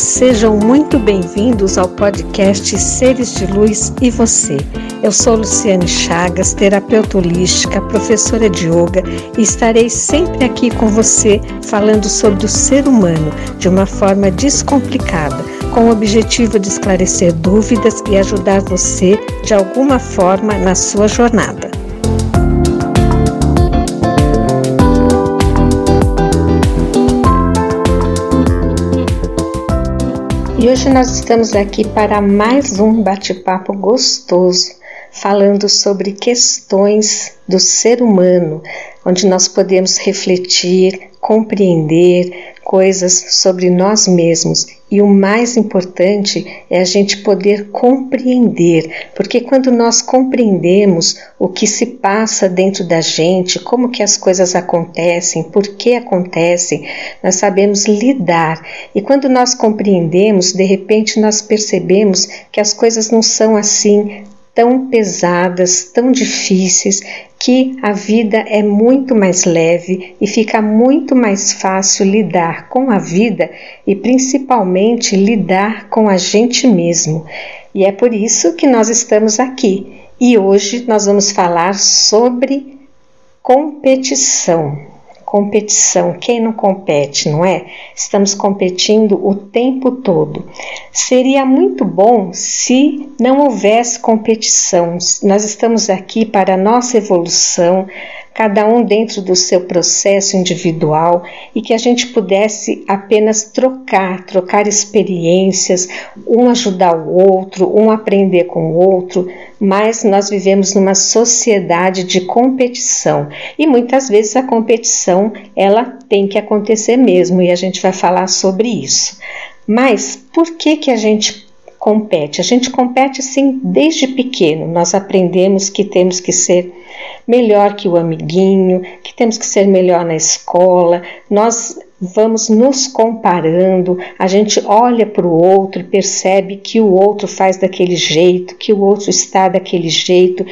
sejam muito bem-vindos ao podcast Seres de Luz e Você. Eu sou Luciane Chagas, terapeuta holística, professora de yoga e estarei sempre aqui com você falando sobre o ser humano de uma forma descomplicada, com o objetivo de esclarecer dúvidas e ajudar você de alguma forma na sua jornada. E hoje nós estamos aqui para mais um bate-papo gostoso, falando sobre questões do ser humano, onde nós podemos refletir, compreender coisas sobre nós mesmos. E o mais importante é a gente poder compreender, porque quando nós compreendemos o que se passa dentro da gente, como que as coisas acontecem, por que acontecem, nós sabemos lidar. E quando nós compreendemos, de repente nós percebemos que as coisas não são assim tão pesadas, tão difíceis, que a vida é muito mais leve e fica muito mais fácil lidar com a vida e principalmente lidar com a gente mesmo. E é por isso que nós estamos aqui. E hoje nós vamos falar sobre competição competição. Quem não compete, não é? Estamos competindo o tempo todo. Seria muito bom se não houvesse competição. Nós estamos aqui para a nossa evolução, cada um dentro do seu processo individual e que a gente pudesse apenas trocar, trocar experiências, um ajudar o outro, um aprender com o outro, mas nós vivemos numa sociedade de competição e muitas vezes a competição ela tem que acontecer mesmo e a gente vai falar sobre isso. Mas por que que a gente compete? A gente compete sim desde pequeno. Nós aprendemos que temos que ser melhor que o amiguinho, que temos que ser melhor na escola. Nós vamos nos comparando, a gente olha para o outro e percebe que o outro faz daquele jeito, que o outro está daquele jeito,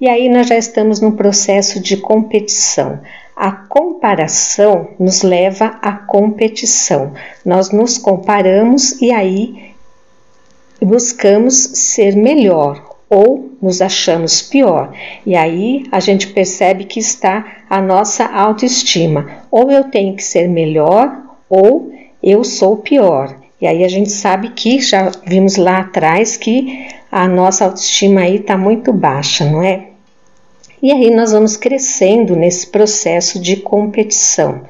e aí nós já estamos num processo de competição. A comparação nos leva à competição. Nós nos comparamos e aí buscamos ser melhor ou nos achamos pior. E aí a gente percebe que está a nossa autoestima. Ou eu tenho que ser melhor ou eu sou pior. E aí a gente sabe que já vimos lá atrás que a nossa autoestima aí está muito baixa, não é? E aí nós vamos crescendo nesse processo de competição.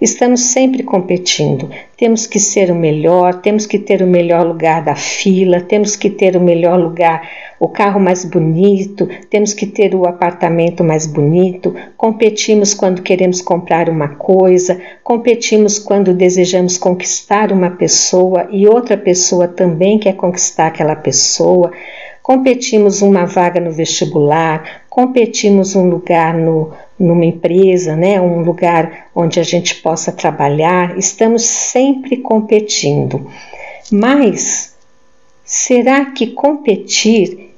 Estamos sempre competindo. Temos que ser o melhor, temos que ter o melhor lugar da fila, temos que ter o melhor lugar, o carro mais bonito, temos que ter o apartamento mais bonito. Competimos quando queremos comprar uma coisa, competimos quando desejamos conquistar uma pessoa e outra pessoa também quer conquistar aquela pessoa competimos uma vaga no vestibular, competimos um lugar no, numa empresa, né, um lugar onde a gente possa trabalhar, estamos sempre competindo. Mas será que competir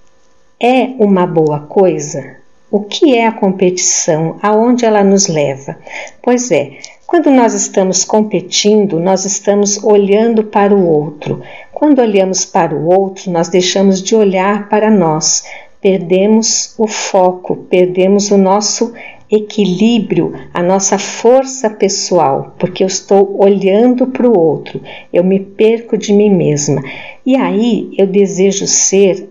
é uma boa coisa? O que é a competição? Aonde ela nos leva? Pois é, quando nós estamos competindo, nós estamos olhando para o outro. Quando olhamos para o outro, nós deixamos de olhar para nós, perdemos o foco, perdemos o nosso equilíbrio, a nossa força pessoal, porque eu estou olhando para o outro, eu me perco de mim mesma. E aí eu desejo ser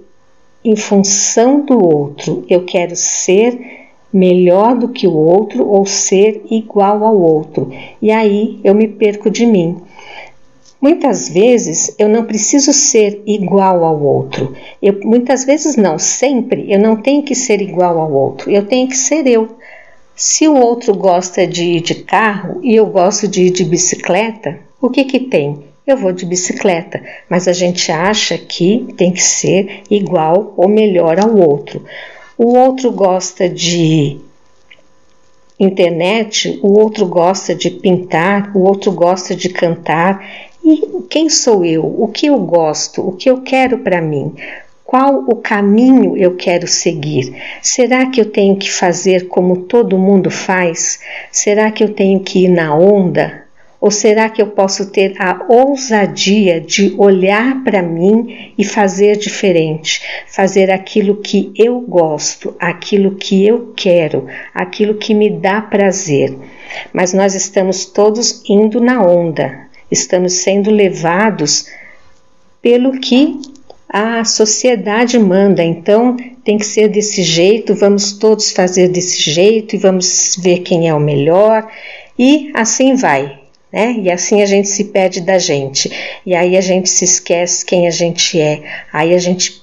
em função do outro, eu quero ser melhor do que o outro ou ser igual ao outro, e aí eu me perco de mim. Muitas vezes eu não preciso ser igual ao outro. Eu, muitas vezes não, sempre eu não tenho que ser igual ao outro. Eu tenho que ser eu. Se o outro gosta de ir de carro e eu gosto de ir de bicicleta, o que que tem? Eu vou de bicicleta, mas a gente acha que tem que ser igual ou melhor ao outro. O outro gosta de internet, o outro gosta de pintar, o outro gosta de cantar. E quem sou eu? O que eu gosto? O que eu quero para mim? Qual o caminho eu quero seguir? Será que eu tenho que fazer como todo mundo faz? Será que eu tenho que ir na onda? Ou será que eu posso ter a ousadia de olhar para mim e fazer diferente, fazer aquilo que eu gosto, aquilo que eu quero, aquilo que me dá prazer? Mas nós estamos todos indo na onda, estamos sendo levados pelo que a sociedade manda, então tem que ser desse jeito, vamos todos fazer desse jeito e vamos ver quem é o melhor, e assim vai né? E assim a gente se perde da gente. E aí a gente se esquece quem a gente é. Aí a gente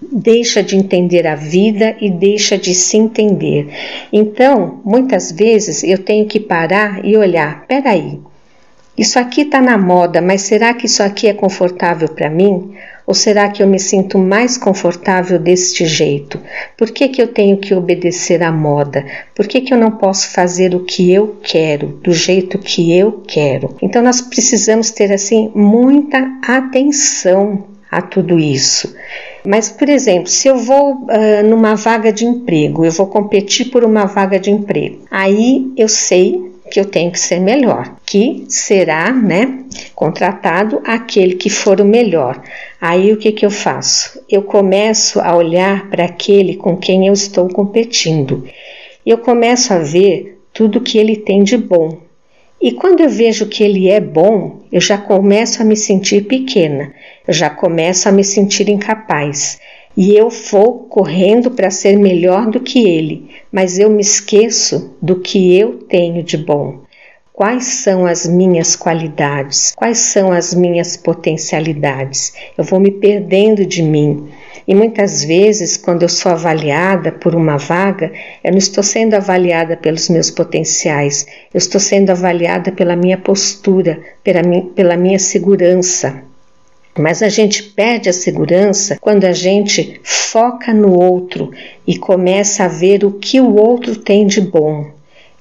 deixa de entender a vida e deixa de se entender. Então, muitas vezes eu tenho que parar e olhar, peraí, isso aqui está na moda, mas será que isso aqui é confortável para mim? Ou será que eu me sinto mais confortável deste jeito? Por que, que eu tenho que obedecer à moda? Por que, que eu não posso fazer o que eu quero, do jeito que eu quero? Então nós precisamos ter assim muita atenção a tudo isso. Mas, por exemplo, se eu vou uh, numa vaga de emprego, eu vou competir por uma vaga de emprego, aí eu sei que eu tenho que ser melhor, que será, né, contratado aquele que for o melhor. Aí o que, que eu faço? Eu começo a olhar para aquele com quem eu estou competindo. Eu começo a ver tudo que ele tem de bom. E quando eu vejo que ele é bom, eu já começo a me sentir pequena, eu já começo a me sentir incapaz e eu vou correndo para ser melhor do que ele, mas eu me esqueço do que eu tenho de bom. Quais são as minhas qualidades? Quais são as minhas potencialidades? Eu vou me perdendo de mim. E muitas vezes, quando eu sou avaliada por uma vaga, eu não estou sendo avaliada pelos meus potenciais, eu estou sendo avaliada pela minha postura, pela minha, segurança. Mas a gente perde a segurança quando a gente foca no outro e começa a ver o que o outro tem de bom.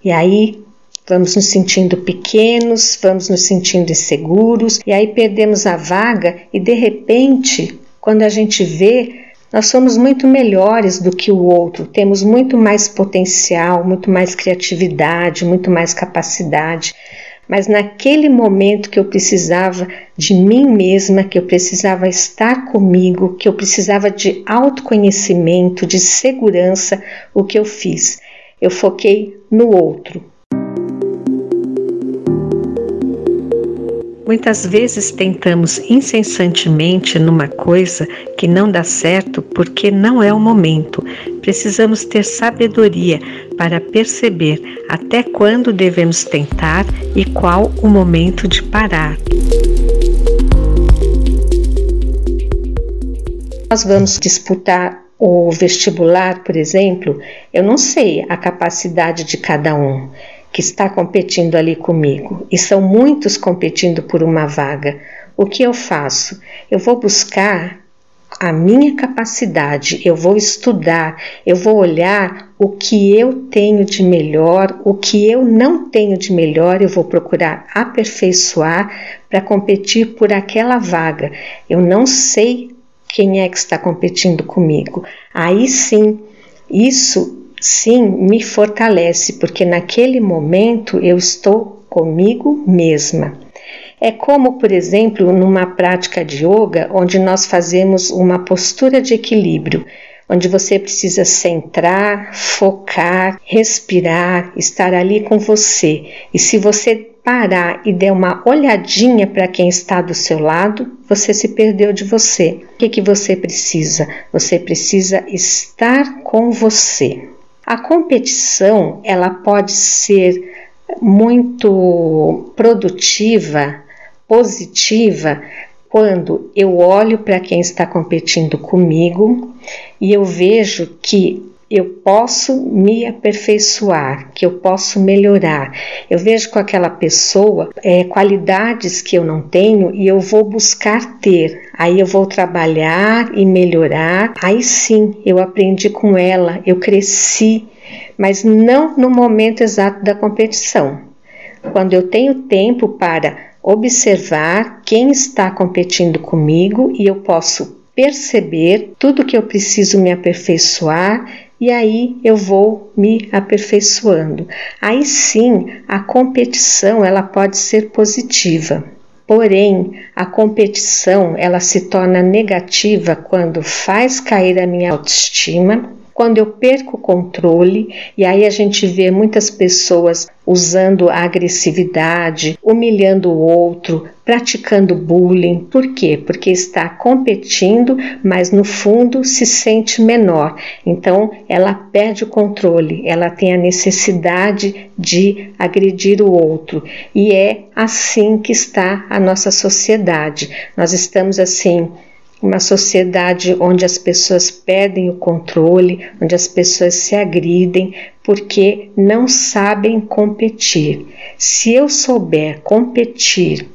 E aí vamos nos sentindo pequenos, vamos nos sentindo inseguros, e aí perdemos a vaga e de repente, quando a gente vê, nós somos muito melhores do que o outro, temos muito mais potencial, muito mais criatividade, muito mais capacidade mas naquele momento que eu precisava de mim mesma, que eu precisava estar comigo, que eu precisava de autoconhecimento, de segurança, o que eu fiz? Eu foquei no outro. Muitas vezes tentamos incessantemente numa coisa que não dá certo porque não é o momento. Precisamos ter sabedoria para perceber até quando devemos tentar e qual o momento de parar. Nós vamos disputar o vestibular, por exemplo, eu não sei a capacidade de cada um que está competindo ali comigo e são muitos competindo por uma vaga. O que eu faço? Eu vou buscar a minha capacidade, eu vou estudar, eu vou olhar o que eu tenho de melhor, o que eu não tenho de melhor, eu vou procurar aperfeiçoar para competir por aquela vaga. Eu não sei quem é que está competindo comigo. Aí sim, isso sim me fortalece, porque naquele momento eu estou comigo mesma. É como, por exemplo, numa prática de yoga, onde nós fazemos uma postura de equilíbrio, onde você precisa centrar, focar, respirar, estar ali com você. E se você parar e der uma olhadinha para quem está do seu lado, você se perdeu de você. O que, que você precisa? Você precisa estar com você. A competição ela pode ser muito produtiva, positiva, quando eu olho para quem está competindo comigo e eu vejo que eu posso me aperfeiçoar, que eu posso melhorar. Eu vejo com aquela pessoa é, qualidades que eu não tenho e eu vou buscar ter. Aí eu vou trabalhar e melhorar. Aí sim, eu aprendi com ela, eu cresci, mas não no momento exato da competição. Quando eu tenho tempo para observar quem está competindo comigo e eu posso perceber tudo que eu preciso me aperfeiçoar e aí eu vou me aperfeiçoando. Aí sim, a competição ela pode ser positiva. Porém, a competição ela se torna negativa quando faz cair a minha autoestima, quando eu perco o controle, e aí a gente vê muitas pessoas usando a agressividade, humilhando o outro, praticando bullying. Por quê? Porque está competindo, mas no fundo se sente menor. Então ela perde o controle, ela tem a necessidade de agredir o outro. E é assim que está a nossa sociedade. Nós estamos assim uma sociedade onde as pessoas perdem o controle, onde as pessoas se agridem porque não sabem competir. Se eu souber competir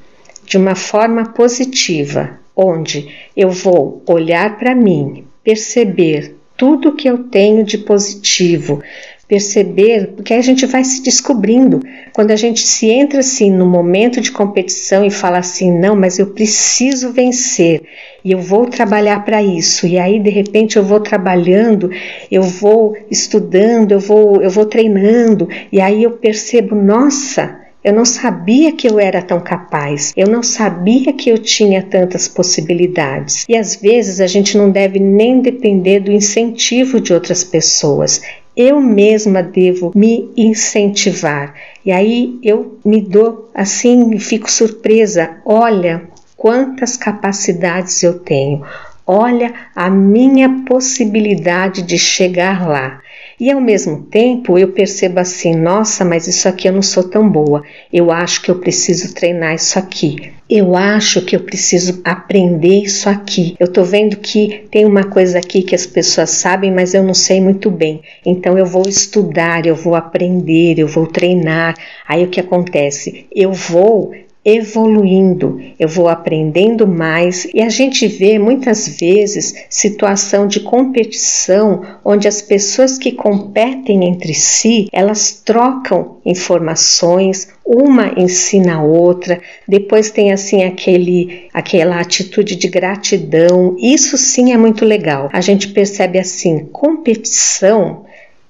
de uma forma positiva, onde eu vou olhar para mim, perceber tudo que eu tenho de positivo, perceber, porque a gente vai se descobrindo. Quando a gente se entra assim no momento de competição e fala assim, não, mas eu preciso vencer e eu vou trabalhar para isso. E aí de repente eu vou trabalhando, eu vou estudando, eu vou eu vou treinando e aí eu percebo, nossa, eu não sabia que eu era tão capaz, eu não sabia que eu tinha tantas possibilidades. E às vezes a gente não deve nem depender do incentivo de outras pessoas eu mesma devo me incentivar. E aí eu me dou assim, fico surpresa. Olha quantas capacidades eu tenho. Olha a minha possibilidade de chegar lá. E ao mesmo tempo eu percebo assim: nossa, mas isso aqui eu não sou tão boa. Eu acho que eu preciso treinar isso aqui. Eu acho que eu preciso aprender isso aqui. Eu tô vendo que tem uma coisa aqui que as pessoas sabem, mas eu não sei muito bem. Então eu vou estudar, eu vou aprender, eu vou treinar. Aí o que acontece? Eu vou evoluindo, eu vou aprendendo mais e a gente vê muitas vezes situação de competição onde as pessoas que competem entre si, elas trocam informações, uma ensina a outra, depois tem assim aquele aquela atitude de gratidão. Isso sim é muito legal. A gente percebe assim, competição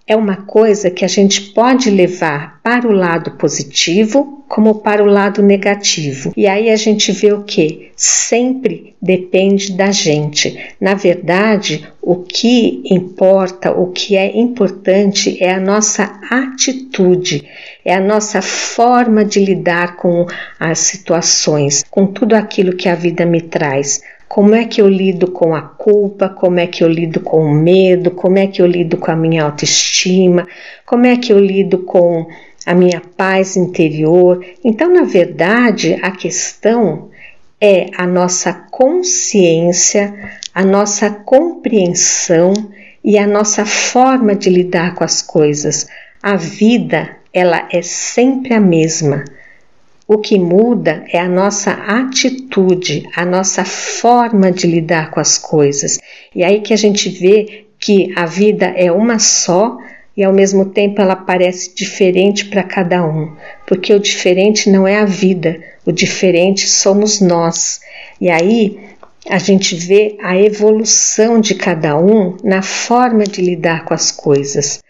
é uma coisa que a gente pode levar para o lado positivo como para o lado negativo. E aí a gente vê o que? Sempre depende da gente. Na verdade, o que importa, o que é importante é a nossa atitude, é a nossa forma de lidar com as situações, com tudo aquilo que a vida me traz. Como é que eu lido com a culpa? Como é que eu lido com o medo? Como é que eu lido com a minha autoestima? Como é que eu lido com a minha paz interior? Então, na verdade, a questão é a nossa consciência, a nossa compreensão e a nossa forma de lidar com as coisas. A vida, ela é sempre a mesma. O que muda é a nossa atitude, a nossa forma de lidar com as coisas. E aí que a gente vê que a vida é uma só e ao mesmo tempo ela parece diferente para cada um, porque o diferente não é a vida, o diferente somos nós. E aí a gente vê a evolução de cada um na forma de lidar com as coisas.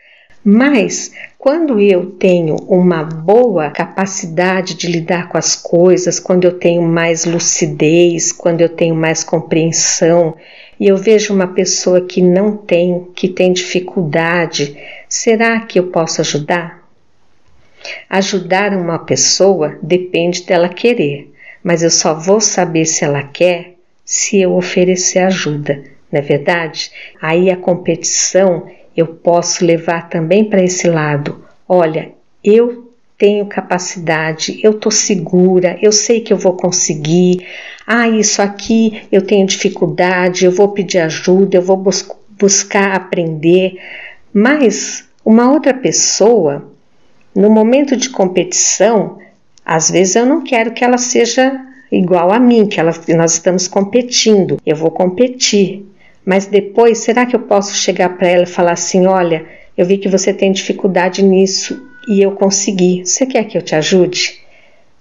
Mas quando eu tenho uma boa capacidade de lidar com as coisas, quando eu tenho mais lucidez, quando eu tenho mais compreensão, e eu vejo uma pessoa que não tem, que tem dificuldade, será que eu posso ajudar? Ajudar uma pessoa depende dela querer, mas eu só vou saber se ela quer se eu oferecer ajuda, não é verdade? Aí a competição eu posso levar também para esse lado. Olha, eu tenho capacidade, eu estou segura, eu sei que eu vou conseguir. Ah, isso aqui eu tenho dificuldade, eu vou pedir ajuda, eu vou bus buscar aprender. Mas uma outra pessoa, no momento de competição, às vezes eu não quero que ela seja igual a mim, que ela, nós estamos competindo. Eu vou competir. Mas depois, será que eu posso chegar para ela e falar assim: olha, eu vi que você tem dificuldade nisso e eu consegui. Você quer que eu te ajude?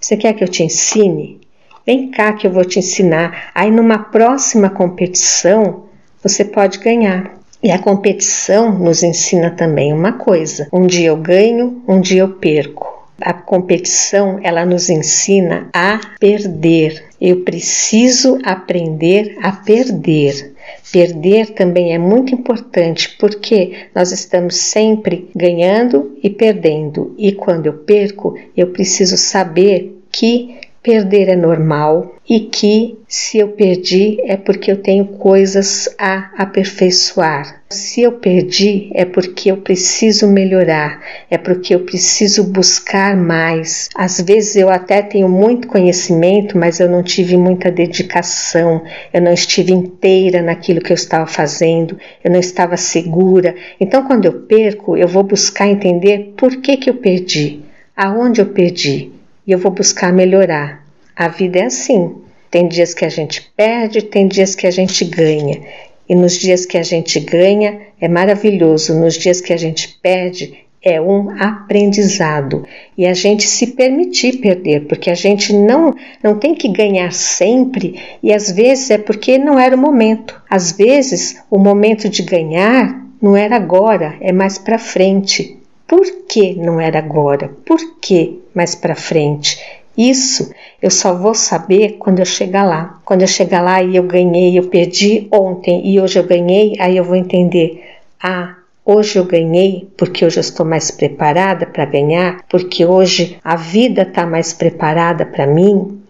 Você quer que eu te ensine? Vem cá que eu vou te ensinar. Aí numa próxima competição você pode ganhar. E a competição nos ensina também uma coisa: um dia eu ganho, um dia eu perco. A competição ela nos ensina a perder. Eu preciso aprender a perder. Perder também é muito importante porque nós estamos sempre ganhando e perdendo, e quando eu perco, eu preciso saber que perder é normal e que se eu perdi é porque eu tenho coisas a aperfeiçoar. Se eu perdi é porque eu preciso melhorar, é porque eu preciso buscar mais. Às vezes eu até tenho muito conhecimento, mas eu não tive muita dedicação, eu não estive inteira naquilo que eu estava fazendo, eu não estava segura. Então, quando eu perco, eu vou buscar entender por que, que eu perdi, aonde eu perdi e eu vou buscar melhorar. A vida é assim. Tem dias que a gente perde, tem dias que a gente ganha. E nos dias que a gente ganha é maravilhoso, nos dias que a gente perde é um aprendizado. E a gente se permitir perder, porque a gente não não tem que ganhar sempre e às vezes é porque não era o momento. Às vezes o momento de ganhar não era agora, é mais para frente. Por que não era agora? Por que mais para frente? Isso eu só vou saber quando eu chegar lá. Quando eu chegar lá e eu ganhei, eu perdi ontem e hoje eu ganhei, aí eu vou entender: ah, hoje eu ganhei porque hoje eu estou mais preparada para ganhar, porque hoje a vida está mais preparada para mim.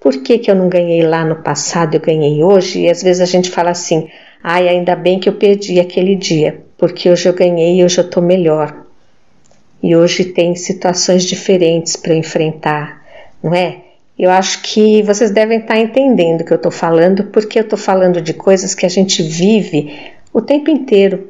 Por que, que eu não ganhei lá no passado, eu ganhei hoje? E às vezes a gente fala assim: ai, ainda bem que eu perdi aquele dia, porque hoje eu ganhei e hoje eu estou melhor e hoje tem situações diferentes para enfrentar, não é? Eu acho que vocês devem estar entendendo o que eu estou falando, porque eu estou falando de coisas que a gente vive o tempo inteiro,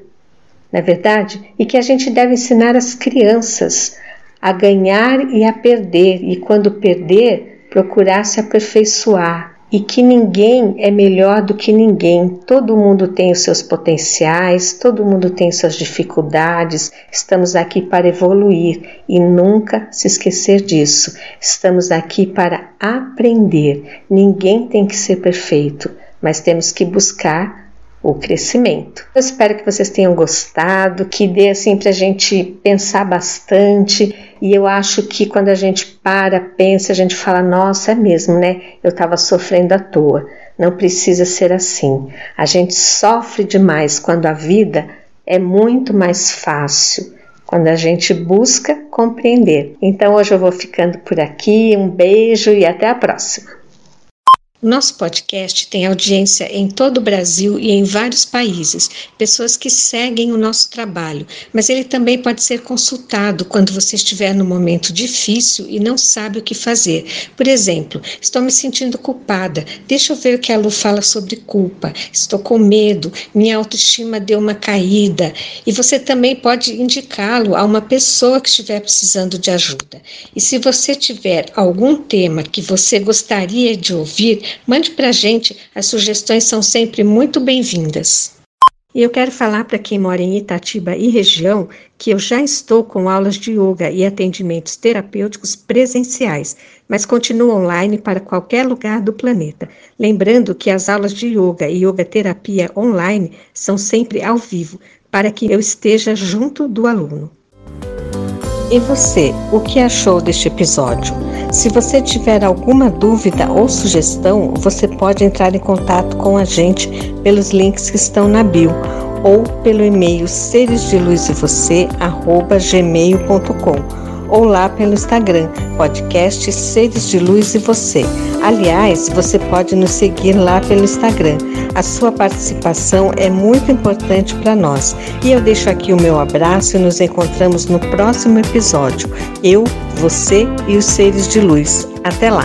não é verdade? E que a gente deve ensinar as crianças a ganhar e a perder, e quando perder, procurar se aperfeiçoar, e que ninguém é melhor do que ninguém. Todo mundo tem os seus potenciais, todo mundo tem suas dificuldades. Estamos aqui para evoluir e nunca se esquecer disso. Estamos aqui para aprender. Ninguém tem que ser perfeito, mas temos que buscar o crescimento. Eu espero que vocês tenham gostado, que dê assim para a gente pensar bastante. E eu acho que quando a gente para, pensa, a gente fala: nossa, é mesmo, né? Eu estava sofrendo à toa. Não precisa ser assim. A gente sofre demais quando a vida é muito mais fácil quando a gente busca compreender. Então hoje eu vou ficando por aqui. Um beijo e até a próxima. Nosso podcast tem audiência em todo o Brasil e em vários países, pessoas que seguem o nosso trabalho, mas ele também pode ser consultado quando você estiver num momento difícil e não sabe o que fazer. Por exemplo, estou me sentindo culpada, deixa eu ver o que a Lu fala sobre culpa, estou com medo, minha autoestima deu uma caída, e você também pode indicá-lo a uma pessoa que estiver precisando de ajuda. E se você tiver algum tema que você gostaria de ouvir, Mande para a gente, as sugestões são sempre muito bem-vindas. E eu quero falar para quem mora em Itatiba e região que eu já estou com aulas de yoga e atendimentos terapêuticos presenciais, mas continuo online para qualquer lugar do planeta. Lembrando que as aulas de yoga e yoga terapia online são sempre ao vivo, para que eu esteja junto do aluno. E você, o que achou deste episódio? Se você tiver alguma dúvida ou sugestão, você pode entrar em contato com a gente pelos links que estão na bio ou pelo e-mail seresdeluzevocê@gmail.com ou lá pelo Instagram, podcast Seres de Luz e Você. Aliás, você pode nos seguir lá pelo Instagram. A sua participação é muito importante para nós. E eu deixo aqui o meu abraço e nos encontramos no próximo episódio. Eu, você e os seres de luz. Até lá!